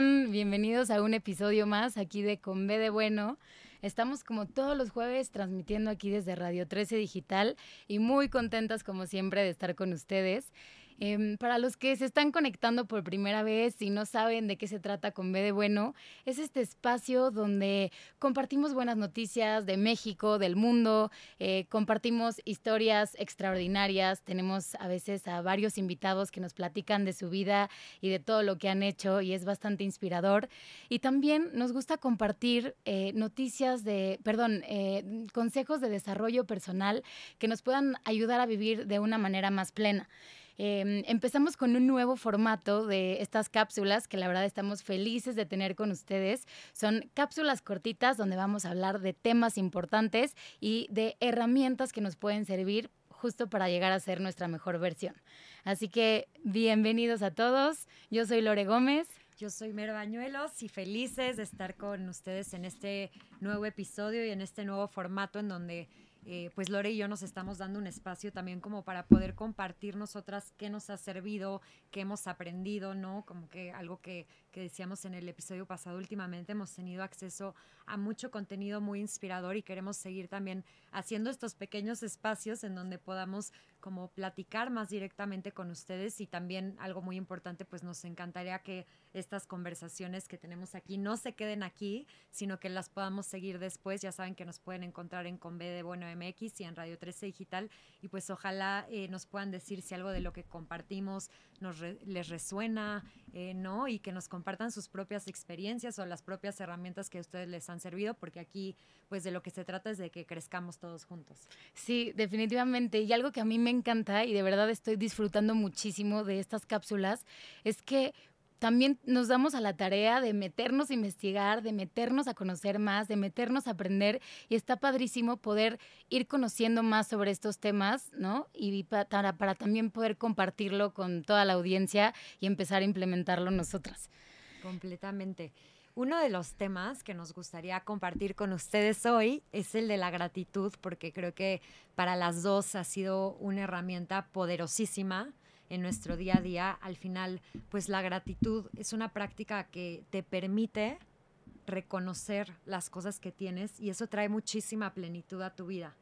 Bienvenidos a un episodio más aquí de Con B de Bueno. Estamos como todos los jueves transmitiendo aquí desde Radio 13 Digital y muy contentas como siempre de estar con ustedes. Em, para los que se están conectando por primera vez y no saben de qué se trata con B de Bueno, es este espacio donde compartimos buenas noticias de México, del mundo, eh, compartimos historias extraordinarias, tenemos a veces a varios invitados que nos platican de su vida y de todo lo que han hecho y es bastante inspirador. Y también nos gusta compartir eh, noticias de, perdón, eh, consejos de desarrollo personal que nos puedan ayudar a vivir de una manera más plena. Em, empezamos con un nuevo formato de estas cápsulas que la verdad estamos felices de tener con ustedes. Son cápsulas cortitas donde vamos a hablar de temas importantes y de herramientas que nos pueden servir justo para llegar a ser nuestra mejor versión. Así que bienvenidos a todos. Yo soy Lore Gómez. Yo soy Mero Bañuelos y felices de estar con ustedes en este nuevo episodio y en este nuevo formato en donde eh, pues Lore y yo nos estamos dando un espacio también como para poder compartir nosotras qué nos ha servido, qué hemos aprendido, ¿no? Como que algo que, que decíamos en el episodio pasado, últimamente hemos tenido acceso a mucho contenido muy inspirador y queremos seguir también haciendo estos pequeños espacios en donde podamos como platicar más directamente con ustedes y también algo muy importante, pues nos encantaría que estas conversaciones que tenemos aquí no se queden aquí, sino que las podamos seguir después. Ya saben que nos pueden encontrar en Conve de Bueno MX y en Radio 13 Digital y pues ojalá eh, nos puedan decir si algo de lo que compartimos nos les resuena, eh, ¿no? Y que nos compartan sus propias experiencias o las propias herramientas que a ustedes les han servido, porque aquí pues de lo que se trata es de que crezcamos todos juntos. Sí, definitivamente. Y algo que a mí me encanta y de verdad estoy disfrutando muchísimo de estas cápsulas es que también nos damos a la tarea de meternos a investigar, de meternos a conocer más, de meternos a aprender y está padrísimo poder ir conociendo más sobre estos temas, ¿no? Y para, para también poder compartirlo con toda la audiencia y empezar a implementarlo nosotras. Completamente. Uno de los temas que nos gustaría compartir con ustedes hoy es el de la gratitud, porque creo que para las dos ha sido una herramienta poderosísima en nuestro día a día, al final, pues la gratitud es una práctica que te permite reconocer las cosas que tienes y eso trae muchísima plenitud a tu vida.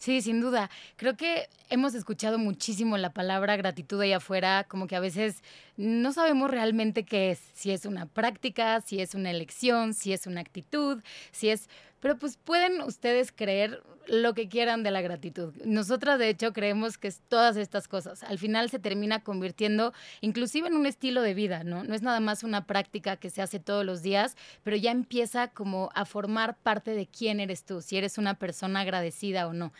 Sí, sin duda. Creo que hemos escuchado muchísimo la palabra gratitud ahí afuera, como que a veces no sabemos realmente qué es, si es una práctica, si es una elección, si es una actitud, si es... Pero pues pueden ustedes creer lo que quieran de la gratitud. Nosotras de hecho creemos que es todas estas cosas. Al final se termina convirtiendo inclusive en un estilo de vida, ¿no? No es nada más una práctica que se hace todos los días, pero ya empieza como a formar parte de quién eres tú, si eres una persona agradecida o no.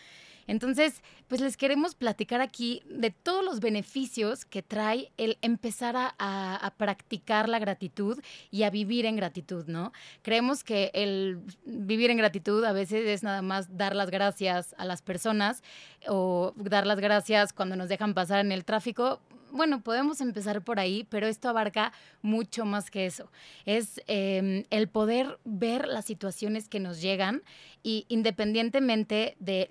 Entonces, pues les queremos platicar aquí de todos los beneficios que trae el empezar a, practicar la gratitud y a vivir en gratitud, ¿no? Creemos que el vivir en gratitud a veces es nada más dar las gracias a las personas o dar las gracias cuando nos dejan pasar en el tráfico bueno, podemos empezar por ahí, pero esto abarca mucho más que eso. Es em, el poder ver las situaciones que nos llegan y independientemente de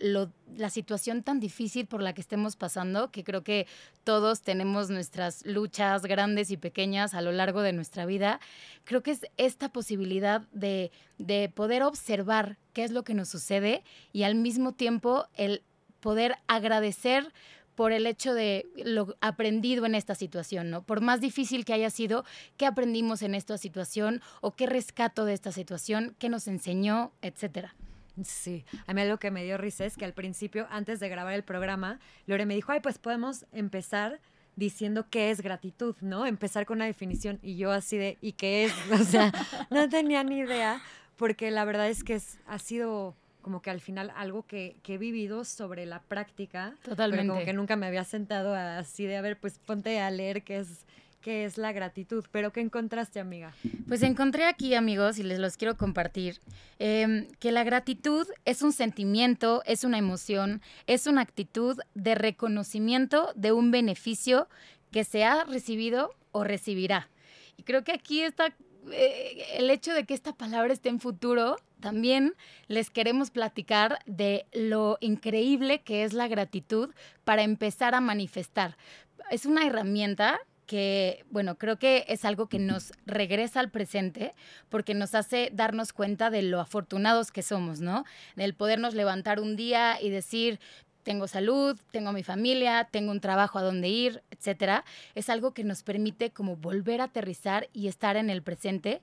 la situación tan difícil por la que estemos pasando, que creo que todos tenemos nuestras luchas grandes y pequeñas a lo largo de nuestra vida, creo que es esta posibilidad de, de poder observar qué es lo que nos sucede y al mismo tiempo el poder agradecer por el hecho de lo aprendido en esta situación, ¿no? Por más difícil que haya sido, ¿qué aprendimos en esta situación o qué rescato de esta situación, qué nos enseñó, etcétera? Sí, a mí algo que me dio risa es que al principio, antes de grabar el programa, Lore me dijo, ay, pues podemos empezar diciendo qué es gratitud, ¿no? Empezar con una definición y yo así de, ¿y qué es? O sea, no tenía ni idea, porque la verdad es que es, ha sido como que al final algo que, he vivido sobre la práctica. Totalmente. como que nunca me había sentado así de, a ver, pues ponte a leer qué es, qué es la gratitud. Pero ¿qué encontraste, amiga? Pues encontré aquí, amigos, y les los quiero compartir, em, que la gratitud es un sentimiento, es una emoción, es una actitud de reconocimiento de un beneficio que se ha recibido o recibirá. Y creo que aquí está eh, el hecho de que esta palabra esté en futuro, también les queremos platicar de lo increíble que es la gratitud para empezar a manifestar. Es una herramienta que, bueno, creo que es algo que nos regresa al presente porque nos hace darnos cuenta de lo afortunados que somos, ¿no? Del podernos levantar un día y decir, tengo salud, tengo mi familia, tengo un trabajo a donde ir, etcétera, es algo que nos permite como volver a aterrizar y estar en el presente.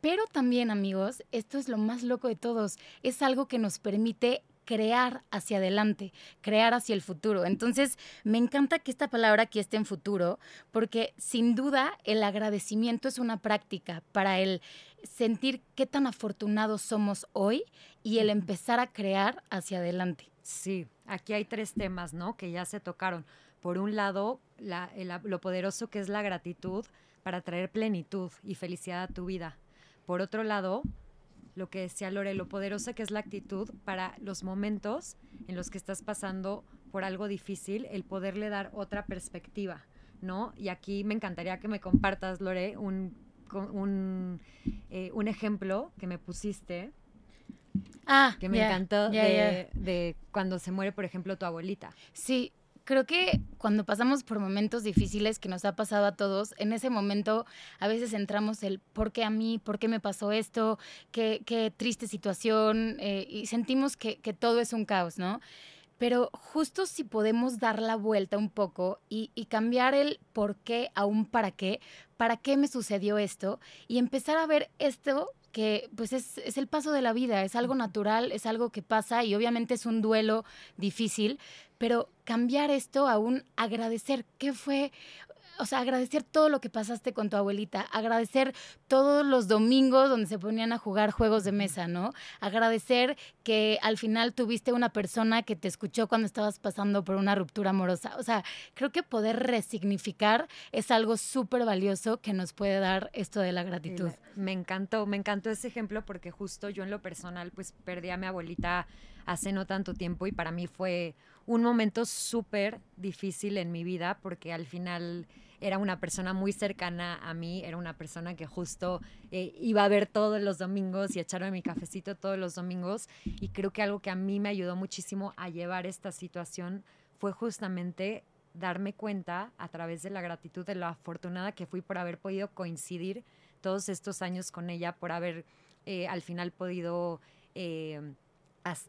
Pero también, amigos, esto es lo más loco de todos, es algo que nos permite crear hacia adelante, crear hacia el futuro. Entonces, me encanta que esta palabra aquí esté en futuro, porque sin duda el agradecimiento es una práctica para el sentir qué tan afortunados somos hoy y el empezar a crear hacia adelante. Sí, aquí hay tres temas, ¿no? Que ya se tocaron. Por un lado, lo poderoso que es la gratitud para traer plenitud y felicidad a tu vida. Por otro lado, lo que decía Lore, lo poderosa que es la actitud para los momentos en los que estás pasando por algo difícil, el poderle dar otra perspectiva, ¿no? Y aquí me encantaría que me compartas, Lore, un, eh, un ejemplo que me pusiste. Ah, que me encantó de, de cuando se muere, por ejemplo, tu abuelita. Sí, creo que cuando pasamos por momentos difíciles que nos ha pasado a todos, en ese momento a veces entramos el ¿por qué a mí? ¿Por qué me pasó esto? ¿Qué, qué triste situación? Eh, y sentimos que, que, todo es un caos, ¿no? Pero justo si podemos dar la vuelta un poco y, y cambiar el por qué a un para qué, para qué me sucedió esto y empezar a ver esto que pues es, es, el paso de la vida, es algo natural, es algo que pasa y obviamente es un duelo difícil, pero cambiar esto a un agradecer, ¿qué fue? O sea, agradecer todo lo que pasaste con tu abuelita, agradecer todos los domingos donde se ponían a jugar juegos de mesa, ¿no? Agradecer que al final tuviste una persona que te escuchó cuando estabas pasando por una ruptura amorosa. O sea, creo que poder resignificar es algo súper valioso que nos puede dar esto de la gratitud. Me encantó, me encantó ese ejemplo porque justo yo en lo personal pues perdí a mi abuelita hace no tanto tiempo y para mí fue un momento súper difícil en mi vida porque al final era una persona muy cercana a mí, era una persona que justo eh, iba a ver todos los domingos y echarme mi cafecito todos los domingos. Y creo que algo que a mí me ayudó muchísimo a llevar esta situación fue justamente darme cuenta a través de la gratitud de lo afortunada que fui por haber podido coincidir todos estos años con ella, por haber eh, al final podido... Eh,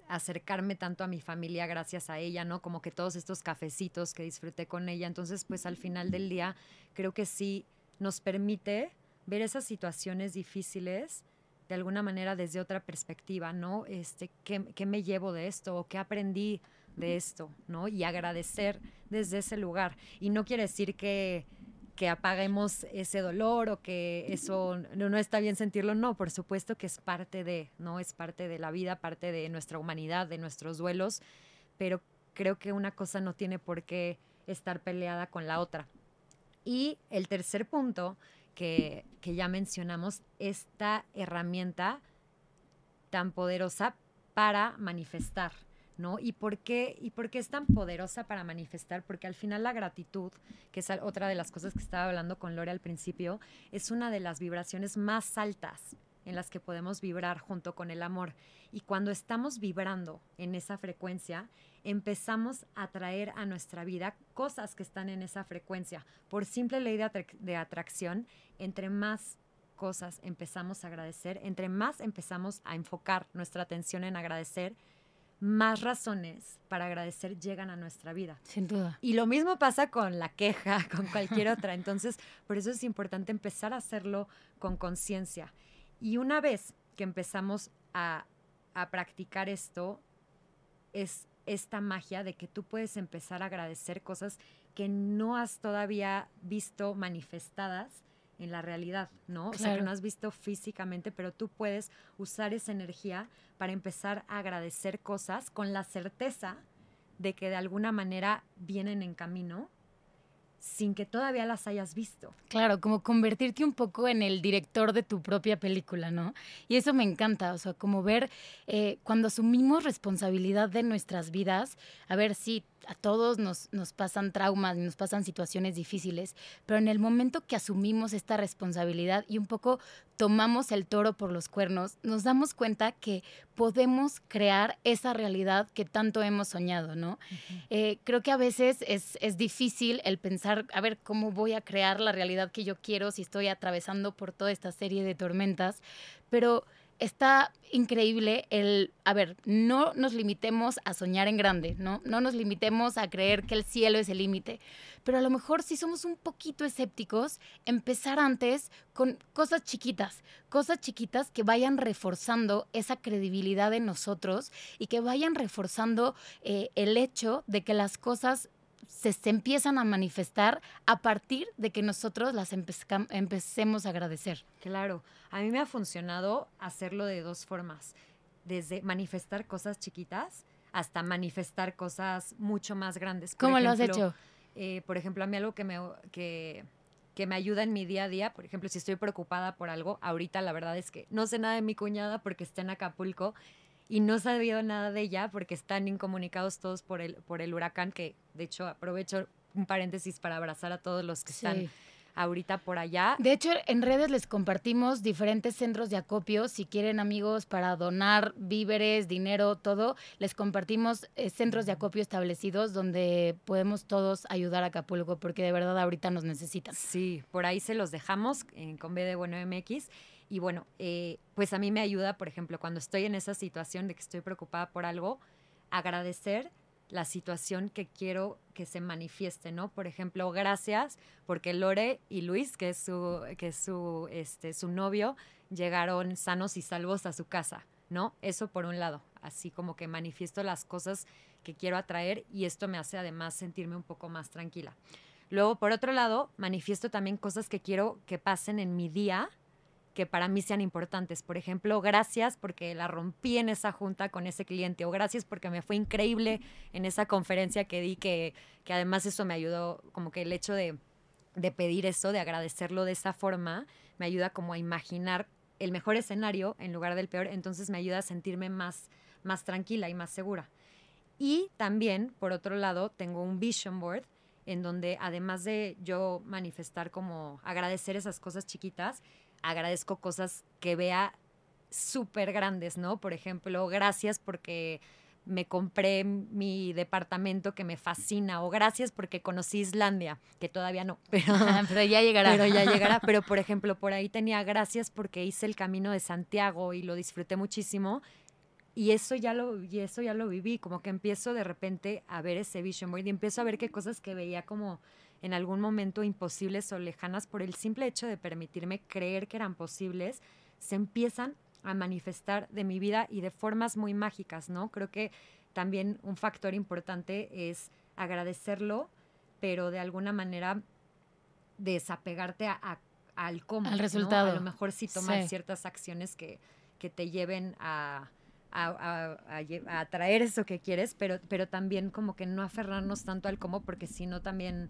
acercarme tanto a mi familia gracias a ella, ¿no? Como que todos estos cafecitos que disfruté con ella. Entonces, pues al final del día, creo que sí nos permite ver esas situaciones difíciles de alguna manera desde otra perspectiva, ¿no? Este, ¿qué, qué me llevo de esto? ¿O qué aprendí de esto? ¿No? Y agradecer desde ese lugar. Y no quiere decir que que apaguemos ese dolor o que eso no, no, está bien sentirlo, no, por supuesto que es parte de, ¿no? Es parte de la vida, parte de nuestra humanidad, de nuestros duelos, pero creo que una cosa no tiene por qué estar peleada con la otra. Y el tercer punto que, que ya mencionamos, esta herramienta tan poderosa para manifestar, ¿no? ¿Y por, qué, ¿Y por qué es tan poderosa para manifestar? Porque al final la gratitud, que es otra de las cosas que estaba hablando con Lore al principio, es una de las vibraciones más altas en las que podemos vibrar junto con el amor. Y cuando estamos vibrando en esa frecuencia, empezamos a traer a nuestra vida cosas que están en esa frecuencia. Por simple ley de, de atracción, entre más cosas empezamos a agradecer, entre más empezamos a enfocar nuestra atención en agradecer, más razones para agradecer llegan a nuestra vida. Sin duda. Y lo mismo pasa con la queja, con cualquier otra. Entonces, por eso es importante empezar a hacerlo con conciencia. Y una vez que empezamos a, a practicar esto, es esta magia de que tú puedes empezar a agradecer cosas que no has todavía visto manifestadas en la realidad, ¿no? O sea, que no has visto físicamente, pero tú puedes usar esa energía para empezar a agradecer cosas con la certeza de que de alguna manera vienen en camino sin que todavía las hayas visto. Claro, como convertirte un poco en el director de tu propia película, ¿no? Y eso me encanta, o sea, como ver eh, cuando asumimos responsabilidad de nuestras vidas, a ver si a todos nos, nos pasan traumas, nos pasan situaciones difíciles, pero en el momento que asumimos esta responsabilidad y un poco tomamos el toro por los cuernos, nos damos cuenta que podemos crear esa realidad que tanto hemos soñado, ¿no? Eh, creo que a veces es, es difícil el pensar, a ver, ¿cómo voy a crear la realidad que yo quiero si estoy atravesando por toda esta serie de tormentas? Pero está increíble el, a ver, no nos limitemos a soñar en grande, ¿no? No nos limitemos a creer que el cielo es el límite, pero a lo mejor si somos un poquito escépticos, empezar antes con cosas chiquitas, cosas chiquitas que vayan reforzando esa credibilidad en nosotros y que vayan reforzando eh, el hecho de que las cosas se, empiezan a manifestar a partir de que nosotros las empecemos a agradecer. Claro, a mí me ha funcionado hacerlo de dos formas, desde manifestar cosas chiquitas hasta manifestar cosas mucho más grandes. ¿Cómo lo has hecho? Eh, por ejemplo, a mí algo que me, que, que me ayuda en mi día a día, por ejemplo, si estoy preocupada por algo, ahorita la verdad es que no sé nada de mi cuñada porque está en Acapulco y no sabía nada de ella porque están incomunicados todos por el, por el huracán, que de hecho aprovecho un paréntesis para abrazar a todos los que están ahorita por allá. De hecho, en redes les compartimos diferentes centros de acopio. Si quieren amigos para donar víveres, dinero, todo, les compartimos eh, centros de acopio establecidos donde podemos todos ayudar a Acapulco porque de verdad ahorita nos necesitan. Sí, por ahí se los dejamos en Con B de Bueno MX. Y bueno, eh, pues a mí me ayuda, por ejemplo, cuando estoy en esa situación de que estoy preocupada por algo, agradecer la situación que quiero que se manifieste, ¿no? Por ejemplo, gracias porque Lore y Luis, que es su, que su, este, su novio, llegaron sanos y salvos a su casa, ¿no? Eso por un lado, así como que manifiesto las cosas que quiero atraer y esto me hace además sentirme un poco más tranquila. Luego, por otro lado, manifiesto también cosas que quiero que pasen en mi día que para mí sean importantes. Por ejemplo, gracias porque la rompí en esa junta con ese cliente o gracias porque me fue increíble en esa conferencia que di, que, que además eso me ayudó, como que el hecho de, de pedir eso, de agradecerlo de esa forma, me ayuda como a imaginar el mejor escenario en lugar del peor, entonces me ayuda a sentirme más, más tranquila y más segura. Y también, por otro lado, tengo un vision board en donde además de yo manifestar como agradecer esas cosas chiquitas, agradezco cosas que vea súper grandes, ¿no? Por ejemplo, gracias porque me compré mi departamento que me fascina o gracias porque conocí Islandia, que todavía no, pero, pero ya llegará. Pero ya llegará, pero por ejemplo, por ahí tenía gracias porque hice el camino de Santiago y lo disfruté muchísimo y eso ya lo y eso ya lo viví, como que empiezo de repente a ver ese vision board y empiezo a ver qué cosas que veía como en algún momento imposibles o lejanas por el simple hecho de permitirme creer que eran posibles, se empiezan a manifestar de mi vida y de formas muy mágicas, ¿no? Creo que también un factor importante es agradecerlo, pero de alguna manera desapegarte a, al cómo. Al resultado. A lo mejor sí tomar ciertas acciones que, que te lleven a, a, a, atraer eso que quieres, pero, pero también como que no aferrarnos tanto al cómo, porque si no también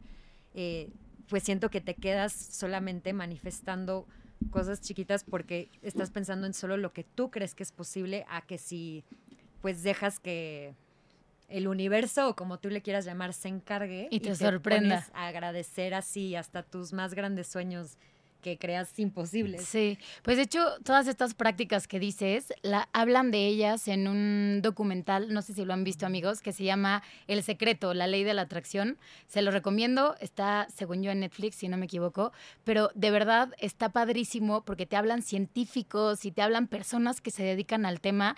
eh, pues siento que te quedas solamente manifestando cosas chiquitas porque estás pensando en solo lo que tú crees que es posible a que si pues dejas que el universo o como tú le quieras llamar se encargue y te, sorprenda. a agradecer así hasta tus más grandes sueños que creas imposibles. Sí, pues de hecho todas estas prácticas que dices, la, hablan de ellas en un documental, no sé si lo han visto amigos, que se llama El secreto, la ley de la atracción. Se lo recomiendo, está según yo en Netflix, si no me equivoco, pero de verdad está padrísimo porque te hablan científicos y te hablan personas que se dedican al tema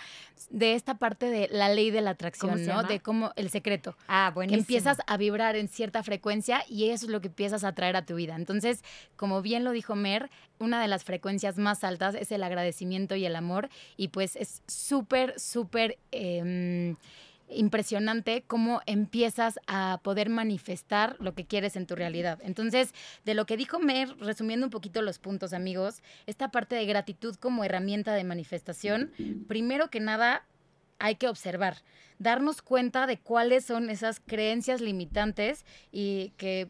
de esta parte de la ley de la atracción, ¿no? De cómo el secreto. Ah, buenísimo. Que empiezas a vibrar en cierta frecuencia y eso es lo que empiezas a traer a tu vida. Entonces, como bien lo dijo comer, una de las frecuencias más altas es el agradecimiento y el amor. Y pues es súper, súper... Em, impresionante cómo empiezas a poder manifestar lo que quieres en tu realidad. Entonces, de lo que dijo Mer, resumiendo un poquito los puntos, amigos, esta parte de gratitud como herramienta de manifestación, primero que nada, hay que observar, darnos cuenta de cuáles son esas creencias limitantes y que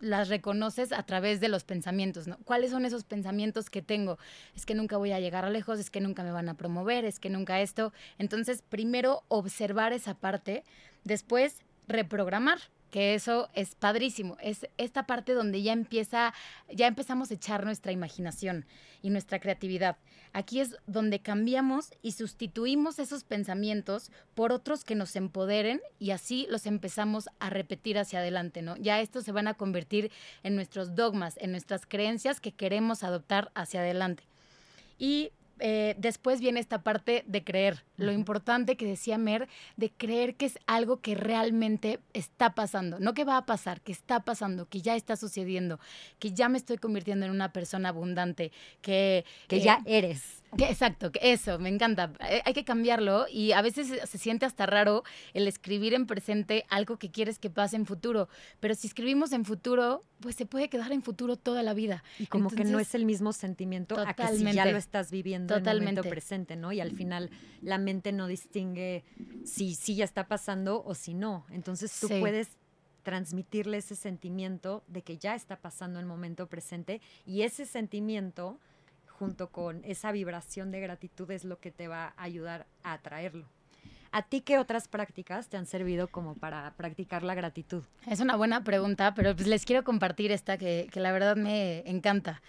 las reconoces a través de los pensamientos, ¿no? ¿Cuáles son esos pensamientos que tengo? Es que nunca voy a llegar a lejos, es que nunca me van a promover, es que nunca esto. Entonces, primero observar esa parte, después reprogramar, que eso es padrísimo. Es esta parte donde ya empieza, ya empezamos a echar nuestra imaginación y nuestra creatividad. Aquí es donde cambiamos y sustituimos esos pensamientos por otros que nos empoderen y así los empezamos a repetir hacia adelante, ¿no? Ya estos se van a convertir en nuestros dogmas, en nuestras creencias que queremos adoptar hacia adelante. Y eh, después viene esta parte de creer, lo importante que decía Mer, de creer que es algo que realmente está pasando, no que va a pasar, que está pasando, que ya está sucediendo, que ya me estoy convirtiendo en una persona abundante, que... Que ya eres exacto, eso, me encanta. Eh, hay que cambiarlo y a veces se siente hasta raro el escribir en presente algo que quieres que pase en futuro, pero si escribimos en futuro, pues se puede quedar en futuro toda la vida. Y como que no es el mismo sentimiento a que si ya lo estás viviendo en el momento presente, ¿no? Y al final la mente no distingue si, si ya está pasando o si no. Entonces tú puedes transmitirle ese sentimiento de que ya está pasando el momento presente y ese sentimiento junto con esa vibración de gratitud es lo que te va a ayudar a atraerlo. ¿A ti qué otras prácticas te han servido como para practicar la gratitud? Es una buena pregunta, pero pues les quiero compartir esta que, que la verdad me encanta.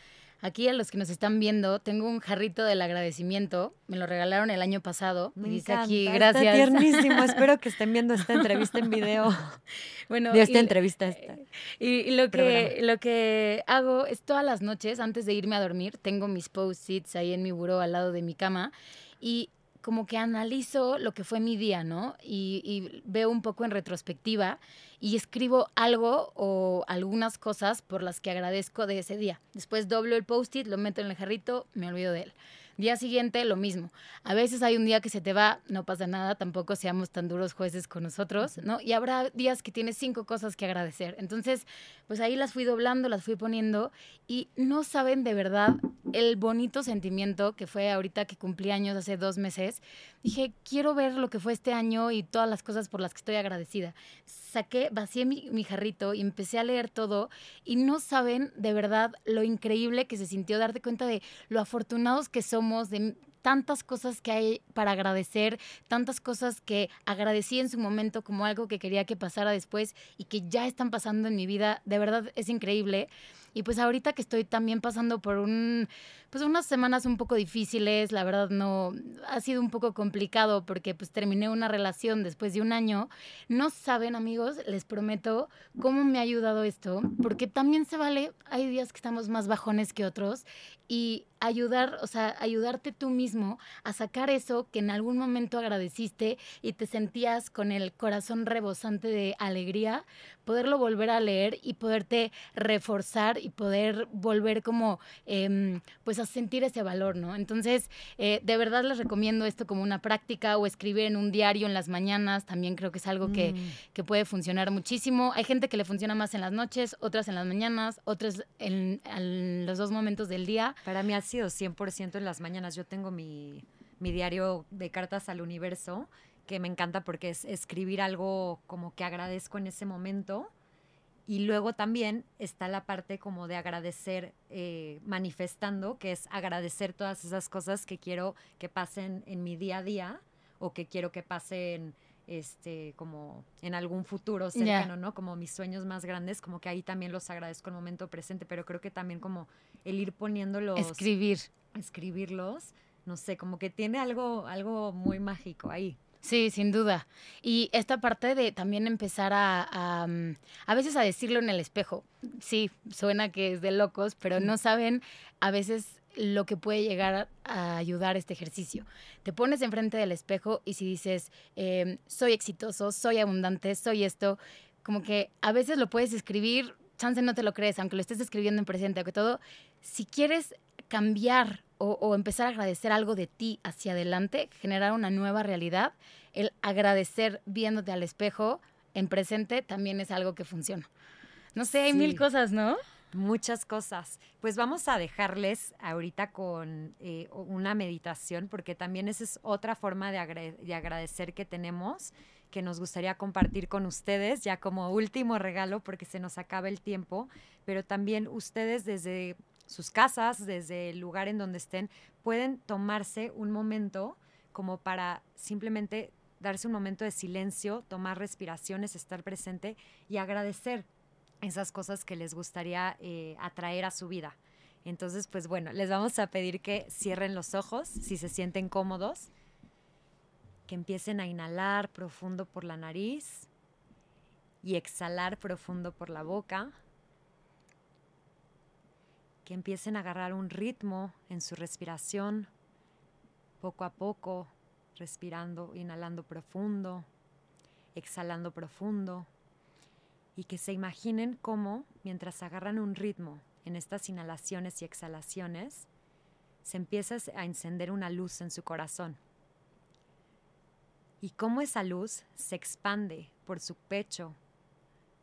Aquí a los que nos están viendo, tengo un jarrito del agradecimiento. Me lo regalaron el año pasado. Me dice aquí, gracias. Está tiernísimo. Espero que estén viendo esta entrevista en video. Bueno, de esta entrevista esta. Y, lo, que, lo que hago es todas las noches, antes de irme a dormir, tengo mis post-its ahí en mi buró al lado de mi cama. Y como que analizo lo que fue mi día, ¿no? Y, veo un poco en retrospectiva y escribo algo o algunas cosas por las que agradezco de ese día. Después doblo el post-it, lo meto en el jarrito, me olvido de él. Día siguiente, lo mismo. A veces hay un día que se te va, no pasa nada, tampoco seamos tan duros jueces con nosotros, ¿no? Y habrá días que tienes cinco cosas que agradecer. Entonces, pues ahí las fui doblando, las fui poniendo y no saben de verdad el bonito sentimiento que fue ahorita que cumplí años hace dos meses. Dije, quiero ver lo que fue este año y todas las cosas por las que estoy agradecida. Saqué, vacié mi, mi jarrito y empecé a leer todo y no saben de verdad lo increíble que se sintió darte cuenta de lo afortunados que somos de tantas cosas que hay para agradecer, tantas cosas que agradecí en su momento como algo que quería que pasara después y que ya están pasando en mi vida. De verdad es increíble. Y pues ahorita que estoy también pasando por un, pues unas semanas un poco difíciles, la verdad no, ha sido un poco complicado porque pues terminé una relación después de un año. No saben amigos, les prometo cómo me ha ayudado esto, porque también se vale, hay días que estamos más bajones que otros y ayudar, o sea, ayudarte tú mismo a sacar eso que en algún momento agradeciste y te sentías con el corazón rebosante de alegría, poderlo volver a leer y poderte reforzar y poder volver como, em, pues sentir ese valor, ¿no? Entonces, eh, de verdad les recomiendo esto como una práctica o escribir en un diario en las mañanas, también creo que es algo que, mm. que puede funcionar muchísimo. Hay gente que le funciona más en las noches, otras en las mañanas, otras en, en los dos momentos del día. Para mí ha sido 100% en las mañanas. Yo tengo mi, mi diario de cartas al universo, que me encanta porque es escribir algo como que agradezco en ese momento. Y luego también está la parte como de agradecer eh, manifestando, que es agradecer todas esas cosas que quiero que pasen en mi día a día o que quiero que pasen este, como en algún futuro cercano, ¿no? Como mis sueños más grandes, como que ahí también los agradezco el momento presente, pero creo que también como el ir poniéndolos. Escribir. Escribirlos, no sé, como que tiene algo, algo muy mágico ahí. Sí, sin duda. Y esta parte de también empezar a, a, mm, a, veces a decirlo en el espejo. Sí, suena que es de locos, pero no saben a veces lo que puede llegar a ayudar este ejercicio. Te pones enfrente del espejo y si dices, em, soy exitoso, soy abundante, soy esto, como que a veces lo puedes escribir, chance no te lo crees, aunque lo estés escribiendo en presente, aunque todo, si quieres cambiar o, o empezar a agradecer algo de ti hacia adelante, generar una nueva realidad, el agradecer viéndote al espejo en presente también es algo que funciona. No sé, hay mil cosas, ¿no? Muchas cosas. Pues vamos a dejarles ahorita con eh, una meditación, porque también esa es otra forma de, agradecer que tenemos, que nos gustaría compartir con ustedes, ya como último regalo, porque se nos acaba el tiempo, pero también ustedes desde sus casas, desde el lugar en donde estén, pueden tomarse un momento como para simplemente darse un momento de silencio, tomar respiraciones, estar presente y agradecer esas cosas que les gustaría eh, atraer a su vida. Entonces, pues bueno, les vamos a pedir que cierren los ojos si se sienten cómodos, que empiecen a inhalar profundo por la nariz y exhalar profundo por la boca, que empiecen a agarrar un ritmo en su respiración, poco a poco, respirando, inhalando profundo, exhalando profundo, y que se imaginen cómo, mientras agarran un ritmo en estas inhalaciones y exhalaciones, se empieza a encender una luz en su corazón. Y cómo esa luz se expande por su pecho,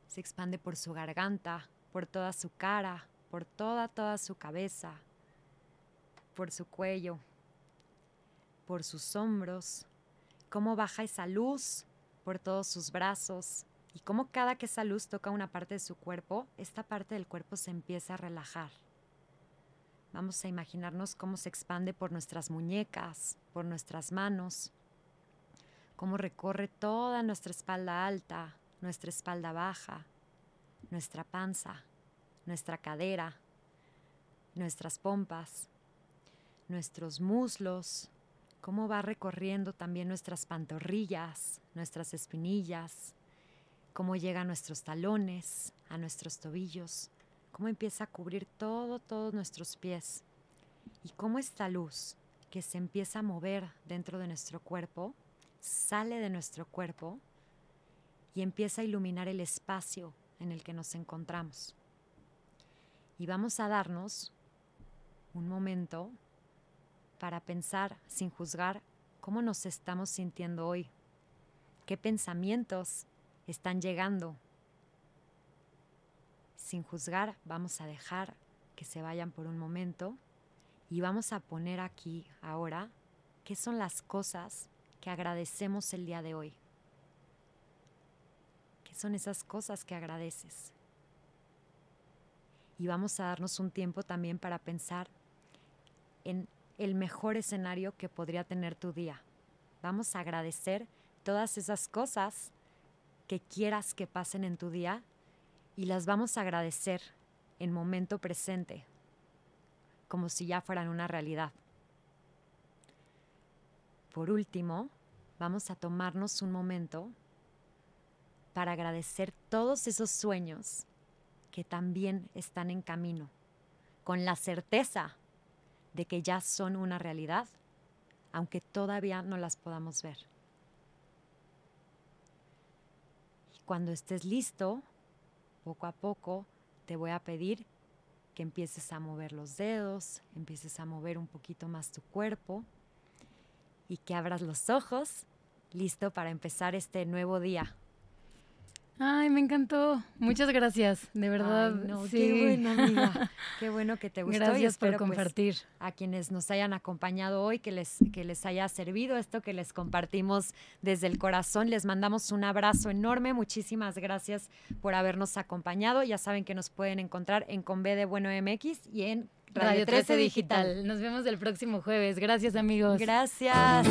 se expande por su garganta, por toda su cara, por toda, toda su cabeza, por su cuello, por sus hombros, cómo baja esa luz por todos sus brazos, y como cada que esa luz toca una parte de su cuerpo, esta parte del cuerpo se empieza a relajar. Vamos a imaginarnos cómo se expande por nuestras muñecas, por nuestras manos, cómo recorre toda nuestra espalda alta, nuestra espalda baja, nuestra panza, nuestra cadera, nuestras pompas, nuestros muslos, cómo va recorriendo también nuestras pantorrillas, nuestras espinillas, cómo llega a nuestros talones, a nuestros tobillos, cómo empieza a cubrir todo, todos nuestros pies y cómo esta luz que se empieza a mover dentro de nuestro cuerpo sale de nuestro cuerpo y empieza a iluminar el espacio en el que nos encontramos. Y vamos a darnos un momento para pensar sin juzgar cómo nos estamos sintiendo hoy, qué pensamientos están llegando. Sin juzgar, vamos a dejar que se vayan por un momento y vamos a poner aquí ahora qué son las cosas que agradecemos el día de hoy. ¿Qué son esas cosas que agradeces? Y vamos a darnos un tiempo también para pensar en el mejor escenario que podría tener tu día. Vamos a agradecer todas esas cosas que quieras que pasen en tu día y las vamos a agradecer en momento presente, como si ya fueran una realidad. Por último, vamos a tomarnos un momento para agradecer todos esos sueños que también están en camino, con la certeza de que ya son una realidad, aunque todavía no las podamos ver. Cuando estés listo, poco a poco te voy a pedir que empieces a mover los dedos, empieces a mover un poquito más tu cuerpo y que abras los ojos, listo para empezar este nuevo día. Ay, me encantó. Muchas gracias, de verdad. sí. Qué bueno, amiga. Qué bueno que te gustó. Gracias por pues, compartir. a quienes nos hayan acompañado hoy, que les, que les haya servido esto que les compartimos desde el corazón. Les mandamos un abrazo enorme. Muchísimas gracias por habernos acompañado. Ya saben que nos pueden encontrar en Conve de Bueno MX y en Radio, 13, Digital. Nos vemos el próximo jueves. Gracias, amigos. Gracias.